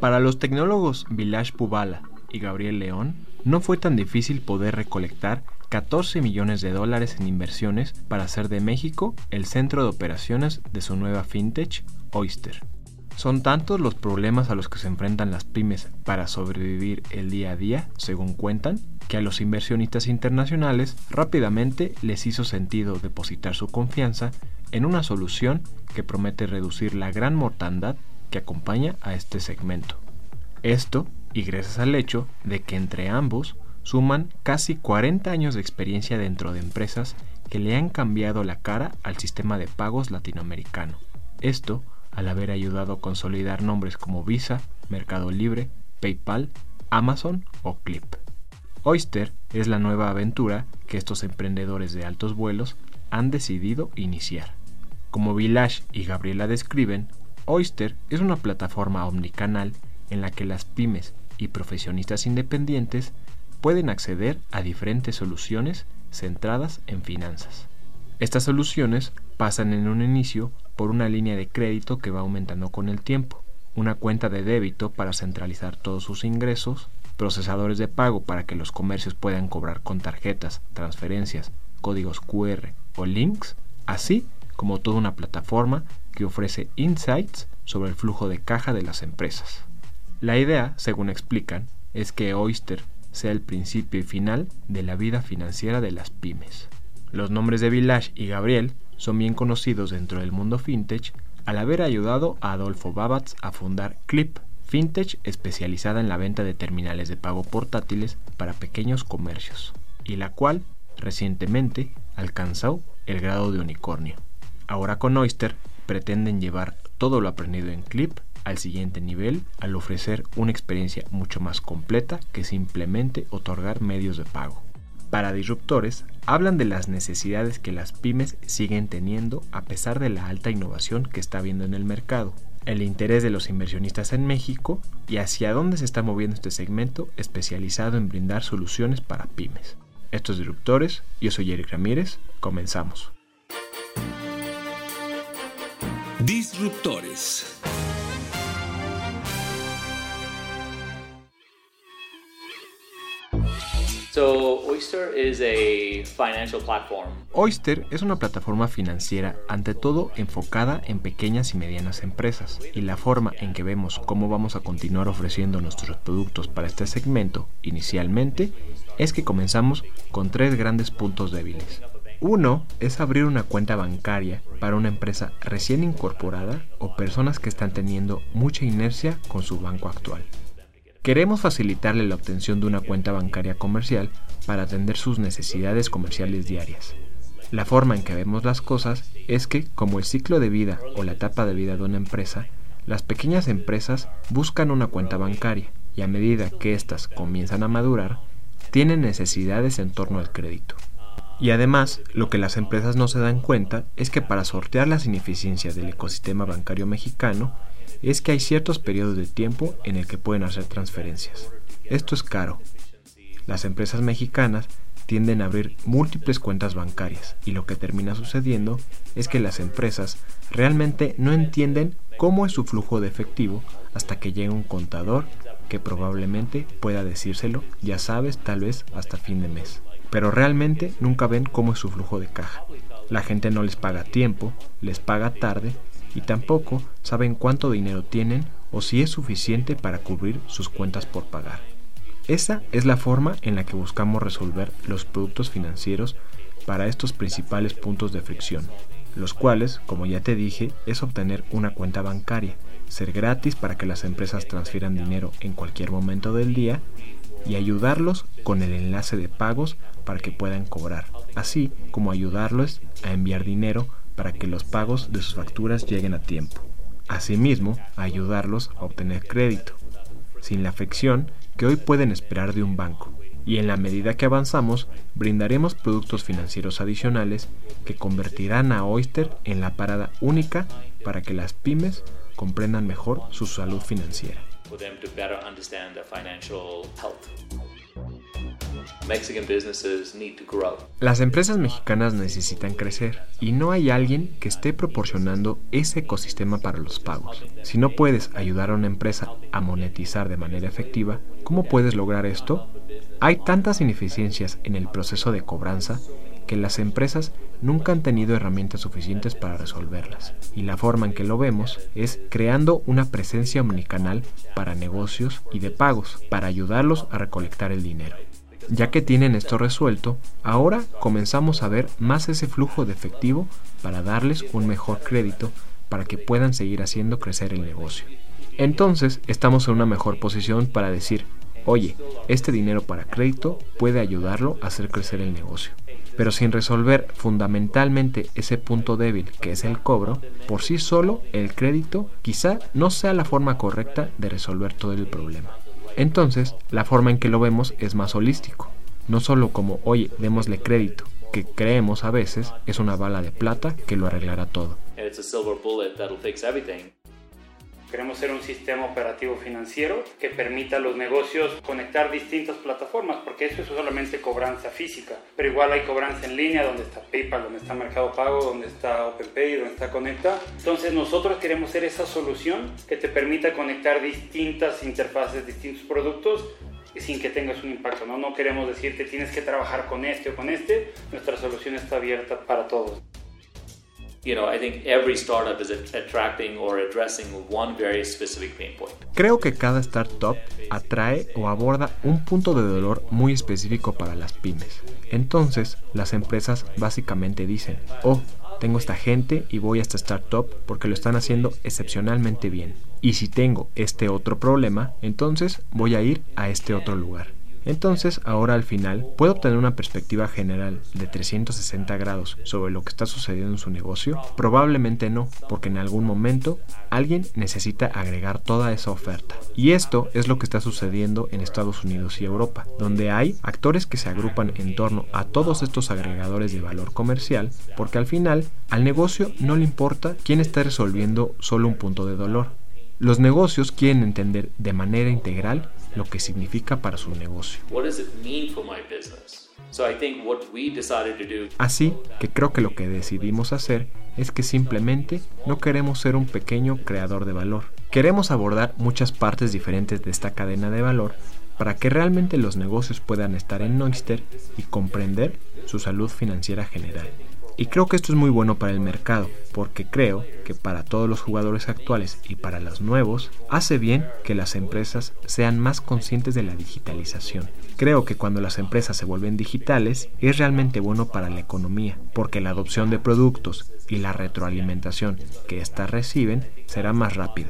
Para los tecnólogos Vilash Pubala y Gabriel León, no fue tan difícil poder recolectar 14 millones de dólares en inversiones para hacer de México el centro de operaciones de su nueva fintech, Oyster. Son tantos los problemas a los que se enfrentan las pymes para sobrevivir el día a día, según cuentan, que a los inversionistas internacionales rápidamente les hizo sentido depositar su confianza en una solución que promete reducir la gran mortandad que acompaña a este segmento. Esto, y gracias al hecho de que entre ambos suman casi 40 años de experiencia dentro de empresas que le han cambiado la cara al sistema de pagos latinoamericano. Esto al haber ayudado a consolidar nombres como Visa, Mercado Libre, PayPal, Amazon o Clip. Oyster es la nueva aventura que estos emprendedores de altos vuelos han decidido iniciar. Como Village y Gabriela describen, Oyster es una plataforma omnicanal en la que las pymes y profesionistas independientes pueden acceder a diferentes soluciones centradas en finanzas. Estas soluciones pasan en un inicio por una línea de crédito que va aumentando con el tiempo, una cuenta de débito para centralizar todos sus ingresos, procesadores de pago para que los comercios puedan cobrar con tarjetas, transferencias, códigos QR o links, así como toda una plataforma que ofrece insights sobre el flujo de caja de las empresas. La idea, según explican, es que Oyster sea el principio y final de la vida financiera de las pymes. Los nombres de Village y Gabriel son bien conocidos dentro del mundo fintech al haber ayudado a Adolfo Babatz a fundar Clip, fintech especializada en la venta de terminales de pago portátiles para pequeños comercios, y la cual recientemente alcanzó el grado de unicornio. Ahora con Oyster pretenden llevar todo lo aprendido en Clip al siguiente nivel al ofrecer una experiencia mucho más completa que simplemente otorgar medios de pago. Para disruptores, hablan de las necesidades que las pymes siguen teniendo a pesar de la alta innovación que está habiendo en el mercado, el interés de los inversionistas en México y hacia dónde se está moviendo este segmento especializado en brindar soluciones para pymes. Estos disruptores, yo soy Eric Ramírez, comenzamos. Disruptores. Oyster es una plataforma financiera ante todo enfocada en pequeñas y medianas empresas y la forma en que vemos cómo vamos a continuar ofreciendo nuestros productos para este segmento inicialmente es que comenzamos con tres grandes puntos débiles. Uno es abrir una cuenta bancaria para una empresa recién incorporada o personas que están teniendo mucha inercia con su banco actual. Queremos facilitarle la obtención de una cuenta bancaria comercial para atender sus necesidades comerciales diarias. La forma en que vemos las cosas es que, como el ciclo de vida o la etapa de vida de una empresa, las pequeñas empresas buscan una cuenta bancaria y a medida que éstas comienzan a madurar, tienen necesidades en torno al crédito. Y además, lo que las empresas no se dan cuenta es que para sortear las ineficiencias del ecosistema bancario mexicano, es que hay ciertos periodos de tiempo en el que pueden hacer transferencias. Esto es caro. Las empresas mexicanas tienden a abrir múltiples cuentas bancarias y lo que termina sucediendo es que las empresas realmente no entienden cómo es su flujo de efectivo hasta que llega un contador que probablemente pueda decírselo, ya sabes, tal vez hasta fin de mes. Pero realmente nunca ven cómo es su flujo de caja. La gente no les paga tiempo, les paga tarde y tampoco saben cuánto dinero tienen o si es suficiente para cubrir sus cuentas por pagar. Esa es la forma en la que buscamos resolver los productos financieros para estos principales puntos de fricción, los cuales, como ya te dije, es obtener una cuenta bancaria, ser gratis para que las empresas transfieran dinero en cualquier momento del día y ayudarlos con el enlace de pagos para que puedan cobrar, así como ayudarlos a enviar dinero para que los pagos de sus facturas lleguen a tiempo. Asimismo, ayudarlos a obtener crédito, sin la afección que hoy pueden esperar de un banco. Y en la medida que avanzamos, brindaremos productos financieros adicionales que convertirán a Oyster en la parada única para que las pymes comprendan mejor su salud financiera. Las empresas mexicanas necesitan crecer y no hay alguien que esté proporcionando ese ecosistema para los pagos. Si no puedes ayudar a una empresa a monetizar de manera efectiva, ¿cómo puedes lograr esto? Hay tantas ineficiencias en el proceso de cobranza que las empresas nunca han tenido herramientas suficientes para resolverlas. Y la forma en que lo vemos es creando una presencia omnicanal para negocios y de pagos, para ayudarlos a recolectar el dinero. Ya que tienen esto resuelto, ahora comenzamos a ver más ese flujo de efectivo para darles un mejor crédito para que puedan seguir haciendo crecer el negocio. Entonces estamos en una mejor posición para decir, oye, este dinero para crédito puede ayudarlo a hacer crecer el negocio. Pero sin resolver fundamentalmente ese punto débil que es el cobro, por sí solo el crédito quizá no sea la forma correcta de resolver todo el problema. Entonces, la forma en que lo vemos es más holístico. No solo como, oye, démosle crédito, que creemos a veces es una bala de plata que lo arreglará todo. Queremos ser un sistema operativo financiero que permita a los negocios conectar distintas plataformas, porque eso es solamente cobranza física, pero igual hay cobranza en línea donde está PayPal, donde está Mercado Pago, donde está OpenPay, donde está Conecta. Entonces nosotros queremos ser esa solución que te permita conectar distintas interfaces, distintos productos sin que tengas un impacto. No, no queremos decirte tienes que trabajar con este o con este. Nuestra solución está abierta para todos. Creo que cada startup atrae o aborda un punto de dolor muy específico para las pymes. Entonces, las empresas básicamente dicen, oh, tengo esta gente y voy a esta startup porque lo están haciendo excepcionalmente bien. Y si tengo este otro problema, entonces voy a ir a este otro lugar. Entonces, ahora al final, ¿puedo obtener una perspectiva general de 360 grados sobre lo que está sucediendo en su negocio? Probablemente no, porque en algún momento alguien necesita agregar toda esa oferta. Y esto es lo que está sucediendo en Estados Unidos y Europa, donde hay actores que se agrupan en torno a todos estos agregadores de valor comercial, porque al final al negocio no le importa quién está resolviendo solo un punto de dolor. Los negocios quieren entender de manera integral lo que significa para su negocio. Así que creo que lo que decidimos hacer es que simplemente no queremos ser un pequeño creador de valor. Queremos abordar muchas partes diferentes de esta cadena de valor para que realmente los negocios puedan estar en Noyster y comprender su salud financiera general. Y creo que esto es muy bueno para el mercado, porque creo que para todos los jugadores actuales y para los nuevos, hace bien que las empresas sean más conscientes de la digitalización. Creo que cuando las empresas se vuelven digitales es realmente bueno para la economía, porque la adopción de productos y la retroalimentación que éstas reciben será más rápida.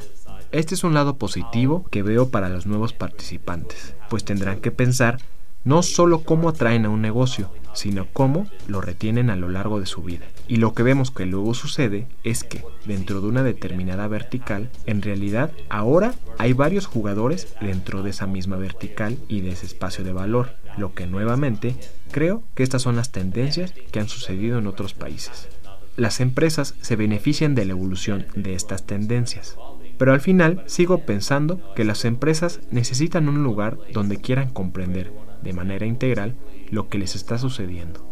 Este es un lado positivo que veo para los nuevos participantes, pues tendrán que pensar no solo cómo atraen a un negocio, sino cómo lo retienen a lo largo de su vida. Y lo que vemos que luego sucede es que dentro de una determinada vertical, en realidad ahora hay varios jugadores dentro de esa misma vertical y de ese espacio de valor, lo que nuevamente creo que estas son las tendencias que han sucedido en otros países. Las empresas se benefician de la evolución de estas tendencias, pero al final sigo pensando que las empresas necesitan un lugar donde quieran comprender de manera integral lo que les está sucediendo.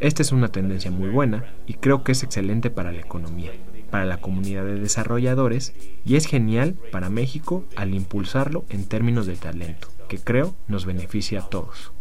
Esta es una tendencia muy buena y creo que es excelente para la economía, para la comunidad de desarrolladores y es genial para México al impulsarlo en términos de talento, que creo nos beneficia a todos.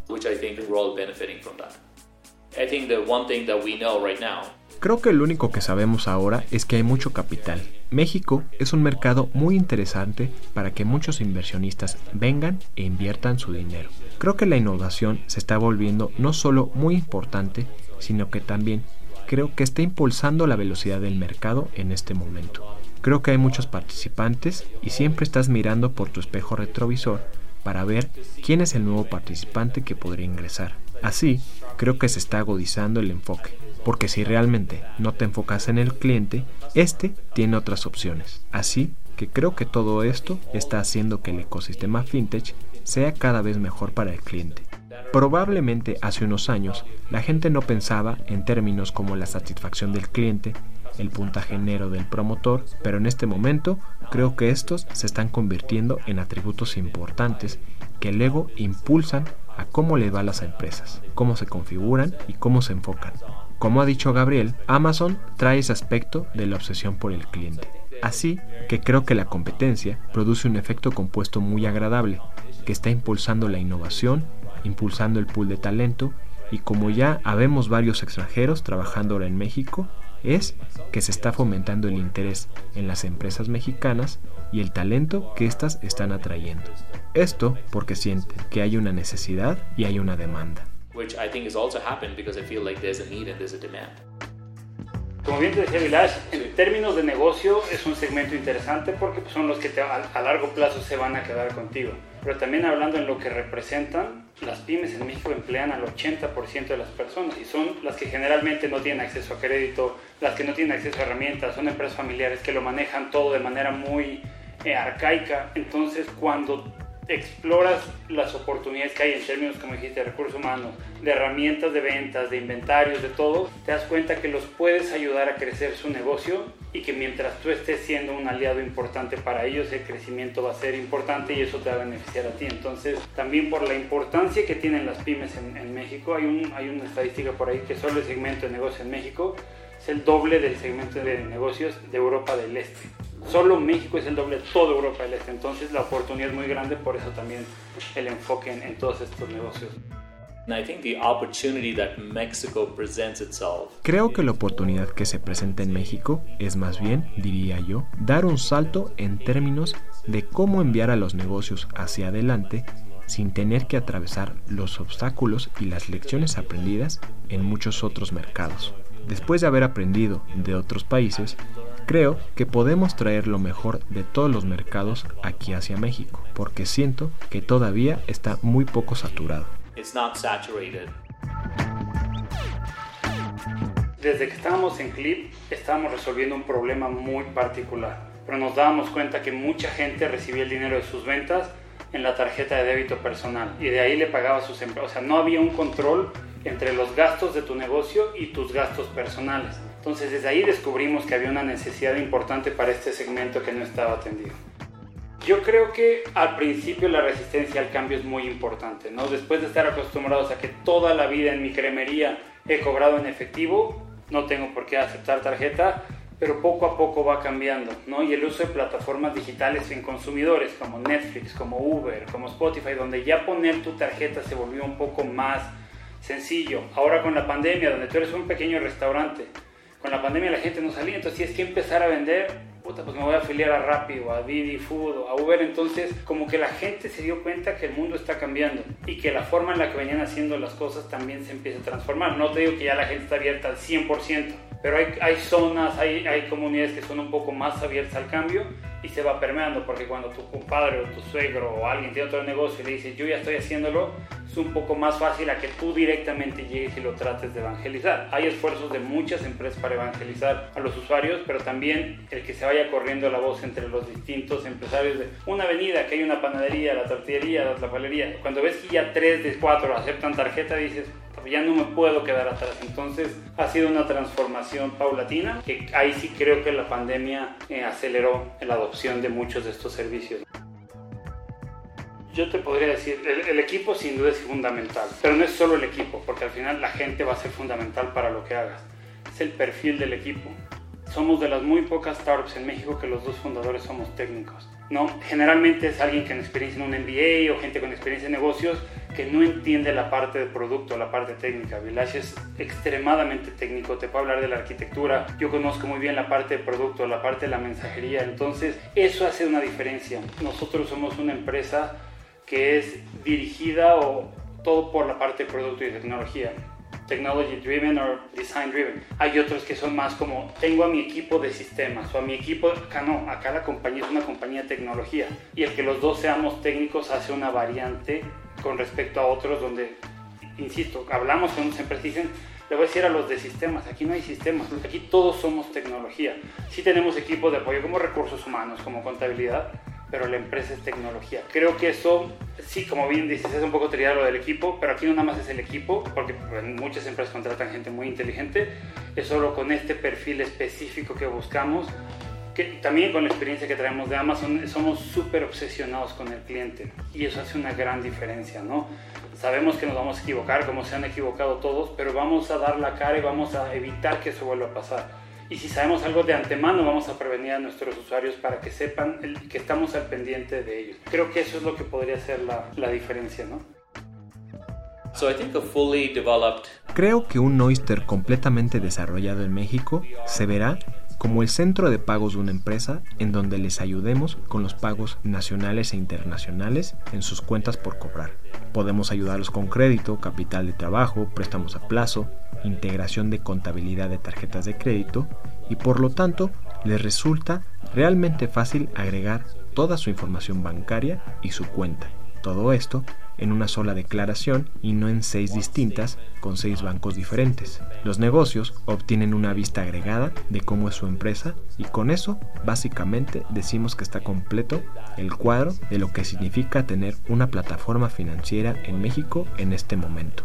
Creo que lo único que sabemos ahora es que hay mucho capital. México es un mercado muy interesante para que muchos inversionistas vengan e inviertan su dinero. Creo que la innovación se está volviendo no solo muy importante, sino que también creo que está impulsando la velocidad del mercado en este momento. Creo que hay muchos participantes y siempre estás mirando por tu espejo retrovisor para ver quién es el nuevo participante que podría ingresar. Así creo que se está agudizando el enfoque, porque si realmente no te enfocas en el cliente, este tiene otras opciones. Así que creo que todo esto está haciendo que el ecosistema fintech sea cada vez mejor para el cliente. Probablemente hace unos años la gente no pensaba en términos como la satisfacción del cliente, el puntaje negro del promotor, pero en este momento creo que estos se están convirtiendo en atributos importantes que luego impulsan a cómo le va las empresas, cómo se configuran y cómo se enfocan. Como ha dicho Gabriel, Amazon trae ese aspecto de la obsesión por el cliente. Así que creo que la competencia produce un efecto compuesto muy agradable, que está impulsando la innovación, impulsando el pool de talento y como ya habemos varios extranjeros trabajando ahora en México, es que se está fomentando el interés en las empresas mexicanas y el talento que éstas están atrayendo. Esto porque sienten que hay una necesidad y hay una demanda. Como bien te decía Vilash, en términos de negocio es un segmento interesante porque son los que a, largo plazo se van a quedar contigo. Pero también hablando en lo que representan, las pymes en México emplean al 80% de las personas y son las que generalmente no tienen acceso a crédito, las que no tienen acceso a herramientas, son empresas familiares que lo manejan todo de manera muy eh, arcaica. Entonces cuando exploras las oportunidades que hay en términos, como dijiste, de recursos humanos, de herramientas de ventas, de inventarios, de todo, te das cuenta que los puedes ayudar a crecer su negocio y que mientras tú estés siendo un aliado importante para ellos, el crecimiento va a ser importante y eso te va a beneficiar a ti. Entonces, también por la importancia que tienen las pymes en, México, hay, un, hay una estadística por ahí que solo el segmento de negocio en México es el doble del segmento de negocios de Europa del Este. Solo México es el doble de toda Europa del Este, entonces la oportunidad es muy grande, por eso también el enfoque en, todos estos negocios. Creo que la oportunidad que se presenta en México es más bien, diría yo, dar un salto en términos de cómo enviar a los negocios hacia adelante sin tener que atravesar los obstáculos y las lecciones aprendidas en muchos otros mercados. Después de haber aprendido de otros países, Creo que podemos traer lo mejor de todos los mercados aquí hacia México, porque siento que todavía está muy poco saturado. Desde que estábamos en Clip, estábamos resolviendo un problema muy particular, pero nos dábamos cuenta que mucha gente recibía el dinero de sus ventas en la tarjeta de débito personal y de ahí le pagaba sus empleados. O sea, no había un control entre los gastos de tu negocio y tus gastos personales. Entonces desde ahí descubrimos que había una necesidad importante para este segmento que no estaba atendido. Yo creo que al principio la resistencia al cambio es muy importante, ¿no? Después de estar acostumbrados a que toda la vida en mi cremería he cobrado en efectivo, no tengo por qué aceptar tarjeta, pero poco a poco va cambiando, ¿no? Y el uso de plataformas digitales en consumidores como Netflix, como Uber, como Spotify, donde ya poner tu tarjeta se volvió un poco más sencillo. Ahora con la pandemia, donde tú eres un pequeño restaurante, con la pandemia la gente no salía, entonces si es que empezar a vender, puta, pues me voy a afiliar a Rappi o a Didi Food o a Uber, entonces como que la gente se dio cuenta que el mundo está cambiando y que la forma en la que venían haciendo las cosas también se empieza a transformar. No te digo que ya la gente está abierta al 100%, pero hay, hay zonas, hay, hay comunidades que son un poco más abiertas al cambio y se va permeando, porque cuando tu compadre o tu suegro o alguien tiene otro negocio y le dice yo ya estoy haciéndolo, es un poco más fácil a que tú directamente llegues y lo trates de evangelizar. Hay esfuerzos de muchas empresas para evangelizar a los usuarios, pero también el que se vaya corriendo la voz entre los distintos empresarios de una avenida, que hay una panadería, la tortillería, la tlapalería. Cuando ves que ya tres de cuatro aceptan tarjeta, dices, ya no me puedo quedar atrás. Entonces ha sido una transformación paulatina que ahí sí creo que la pandemia eh, aceleró la adopción de muchos de estos servicios. Yo te podría decir, el, el, equipo sin duda es fundamental, pero no es solo el equipo, porque al final la gente va a ser fundamental para lo que hagas. Es el perfil del equipo. Somos de las muy pocas startups en México que los dos fundadores somos técnicos. ¿no? Generalmente es alguien con experiencia en un MBA o gente con experiencia en negocios que no entiende la parte de producto, la parte técnica. Village es extremadamente técnico, te puedo hablar de la arquitectura, yo conozco muy bien la parte de producto, la parte de la mensajería, entonces eso hace una diferencia. Nosotros somos una empresa que es dirigida o todo por la parte de producto y tecnología technology driven o design driven. Hay otros que son más como tengo a mi equipo de sistemas o a mi equipo, acá no, acá la compañía es una compañía de tecnología y el que los dos seamos técnicos hace una variante con respecto a otros donde insisto, hablamos con unas empresas dicen, le voy a decir a los de sistemas, aquí no hay sistemas, aquí todos somos tecnología. Sí tenemos equipos de apoyo como recursos humanos, como contabilidad, pero la empresa es tecnología. Creo que eso, sí, como bien dices, es un poco triado lo del equipo, pero aquí no nada más es el equipo, porque muchas empresas contratan gente muy inteligente, es solo con este perfil específico que buscamos también con la experiencia que traemos de Amazon, somos súper obsesionados con el cliente y eso hace una gran diferencia, ¿no? Sabemos que nos vamos a equivocar, como se han equivocado todos, pero vamos a dar la cara y vamos a evitar que eso vuelva a pasar. Y si sabemos algo de antemano, vamos a prevenir a nuestros usuarios para que sepan que estamos al pendiente de ellos. Creo que eso es lo que podría ser la, la diferencia, ¿no? Creo que un Oyster completamente desarrollado en México se verá como el centro de pagos de una empresa en donde les ayudemos con los pagos nacionales e internacionales en sus cuentas por cobrar. Podemos ayudarlos con crédito, capital de trabajo, préstamos a plazo, integración de contabilidad de tarjetas de crédito y por lo tanto les resulta realmente fácil agregar toda su información bancaria y su cuenta. Todo esto en una sola declaración y no en seis distintas con seis bancos diferentes. Los negocios obtienen una vista agregada de cómo es su empresa y con eso básicamente decimos que está completo el cuadro de lo que significa tener una plataforma financiera en México en este momento.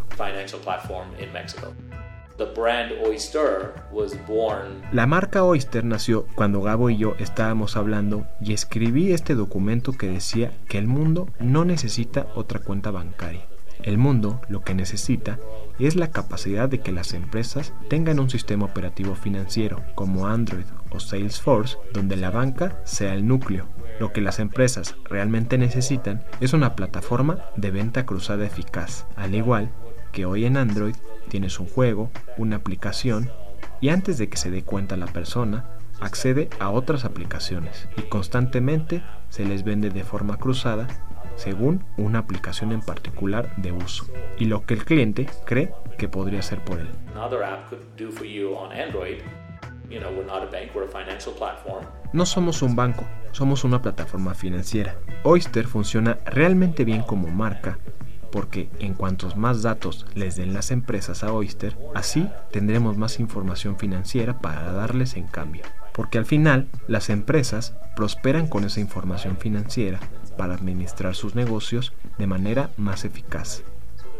La marca Oyster nació cuando Gabo y yo estábamos hablando y escribí este documento que decía que el mundo no necesita otra cuenta bancaria. El mundo lo que necesita es la capacidad de que las empresas tengan un sistema operativo financiero como Android o Salesforce donde la banca sea el núcleo. Lo que las empresas realmente necesitan es una plataforma de venta cruzada eficaz, al igual que hoy en Android tienes un juego, una aplicación y antes de que se dé cuenta la persona, accede a otras aplicaciones y constantemente se les vende de forma cruzada según una aplicación en particular de uso y lo que el cliente cree que podría hacer por él. No somos un banco, somos una plataforma financiera. Oyster funciona realmente bien como marca porque en cuantos más datos les den las empresas a Oyster, así tendremos más información financiera para darles en cambio. Porque al final las empresas prosperan con esa información financiera para administrar sus negocios de manera más eficaz.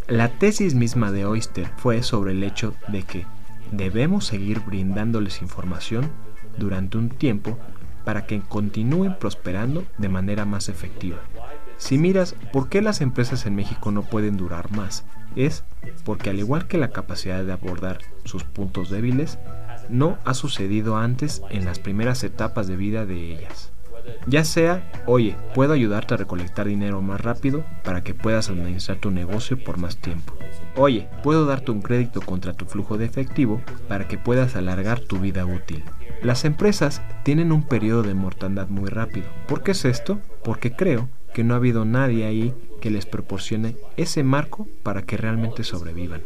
La tesis misma de Oyster fue sobre el hecho de que debemos seguir brindándoles información durante un tiempo para que continúen prosperando de manera más efectiva. Si miras por qué las empresas en México no pueden durar más, es porque al igual que la capacidad de abordar sus puntos débiles, no ha sucedido antes en las primeras etapas de vida de ellas. Ya sea, oye, puedo ayudarte a recolectar dinero más rápido para que puedas administrar tu negocio por más tiempo. Oye, puedo darte un crédito contra tu flujo de efectivo para que puedas alargar tu vida útil. Las empresas tienen un periodo de mortandad muy rápido. ¿Por qué es esto? Porque creo que no ha habido nadie ahí que les proporcione ese marco para que realmente sobrevivan.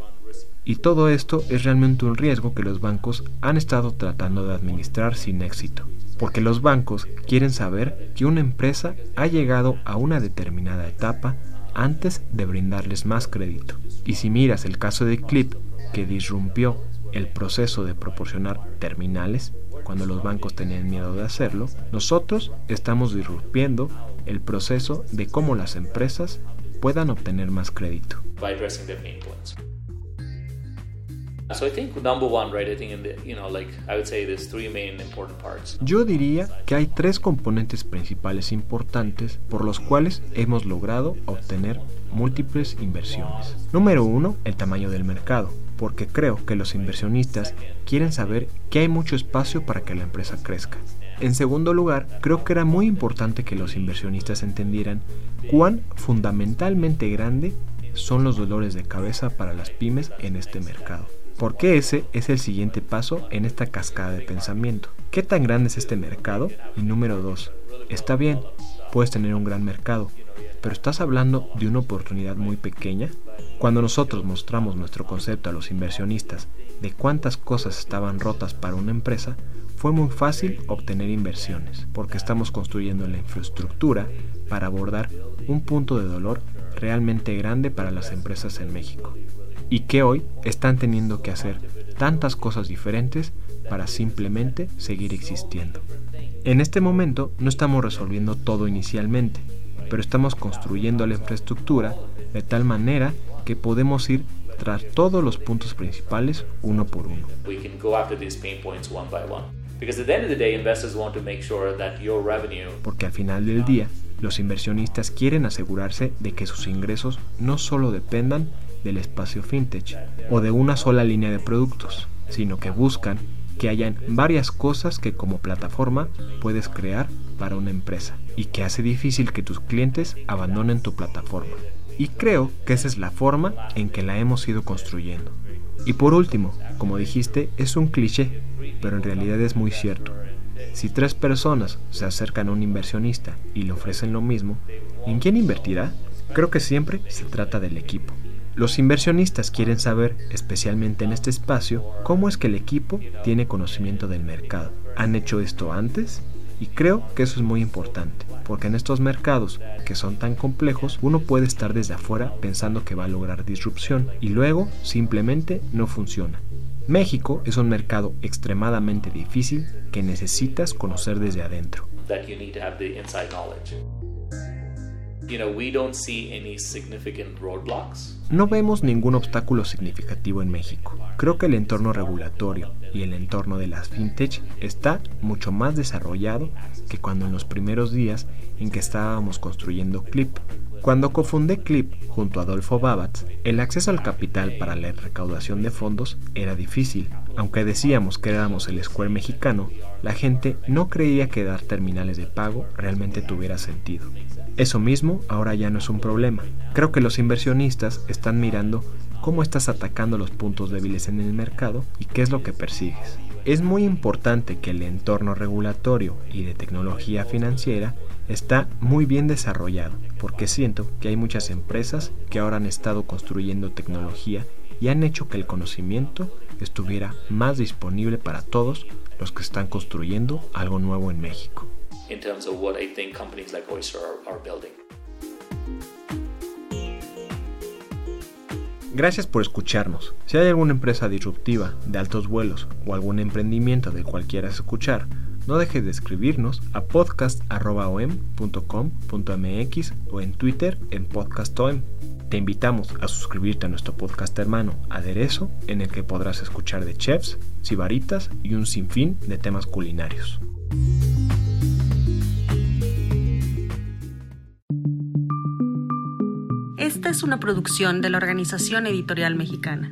Y todo esto es realmente un riesgo que los bancos han estado tratando de administrar sin éxito, porque los bancos quieren saber que una empresa ha llegado a una determinada etapa antes de brindarles más crédito. Y si miras el caso de Clip, que disrumpió el proceso de proporcionar terminales, cuando los bancos tenían miedo de hacerlo, nosotros estamos disrumpiendo el proceso de cómo las empresas puedan obtener más crédito. Yo diría que hay tres componentes principales importantes por los cuales hemos logrado obtener múltiples inversiones. Número uno, el tamaño del mercado, porque creo que los inversionistas quieren saber que hay mucho espacio para que la empresa crezca. En segundo lugar, creo que era muy importante que los inversionistas entendieran cuán fundamentalmente grande son los dolores de cabeza para las pymes en este mercado. Porque ese es el siguiente paso en esta cascada de pensamiento. ¿Qué tan grande es este mercado? Y número dos, está bien, puedes tener un gran mercado, pero estás hablando de una oportunidad muy pequeña. Cuando nosotros mostramos nuestro concepto a los inversionistas de cuántas cosas estaban rotas para una empresa, fue muy fácil obtener inversiones, porque estamos construyendo la infraestructura para abordar un punto de dolor realmente grande para las empresas en México. y que hoy están teniendo que hacer tantas cosas diferentes para simplemente seguir existiendo. En este momento no estamos resolviendo todo inicialmente, pero estamos construyendo la infraestructura de tal manera que podemos ir tras todos los puntos principales uno por uno. Porque al final del día, los inversionistas quieren asegurarse de que sus ingresos no solo dependan del espacio fintech o de una sola línea de productos, sino que buscan que hayan varias cosas que como plataforma puedes crear para una empresa y que hace difícil que tus clientes abandonen tu plataforma. Y creo que esa es la forma en que la hemos ido construyendo. Y por último, como dijiste, es un cliché, pero en realidad es muy cierto. Si tres personas se acercan a un inversionista y le ofrecen lo mismo, ¿en quién invertirá? Creo que siempre se trata del equipo. Los inversionistas quieren saber, especialmente en este espacio, cómo es que el equipo tiene conocimiento del mercado. ¿Han hecho esto antes? Y creo que eso es muy importante, porque en estos mercados que son tan complejos, uno puede estar desde afuera pensando que va a lograr disrupción y luego simplemente no funciona. México es un mercado extremadamente difícil que necesitas conocer desde adentro. No vemos ningún obstáculo significativo en México. Creo que el entorno regulatorio y el entorno de las fintech está mucho más desarrollado que cuando en los primeros días en que estábamos construyendo Clip. Cuando cofundé Clip junto a Adolfo Babatz, el acceso al capital para la recaudación de fondos era difícil. Aunque decíamos que éramos el Square mexicano, la gente no creía que dar terminales de pago realmente tuviera sentido. Eso mismo ahora ya no es un problema. Creo que los inversionistas están mirando cómo estás atacando los puntos débiles en el mercado y qué es lo que persigues. Es muy importante que el entorno regulatorio y de tecnología financiera está muy bien desarrollado, porque siento que hay muchas empresas que ahora han estado construyendo tecnología y han hecho que el conocimiento estuviera más disponible para todos los que están construyendo algo nuevo en México in terms of what I think companies like Oyster are, building. Gracias por escucharnos. Si hay alguna empresa disruptiva de altos vuelos o algún emprendimiento del cual quieras escuchar, no dejes de escribirnos a podcast.om.com.mx o en Twitter en podcastom. Te invitamos a suscribirte a nuestro podcast hermano Aderezo, en el que podrás escuchar de chefs, sibaritas y un sinfín de temas culinarios. Esta es una producción de la Organización Editorial Mexicana.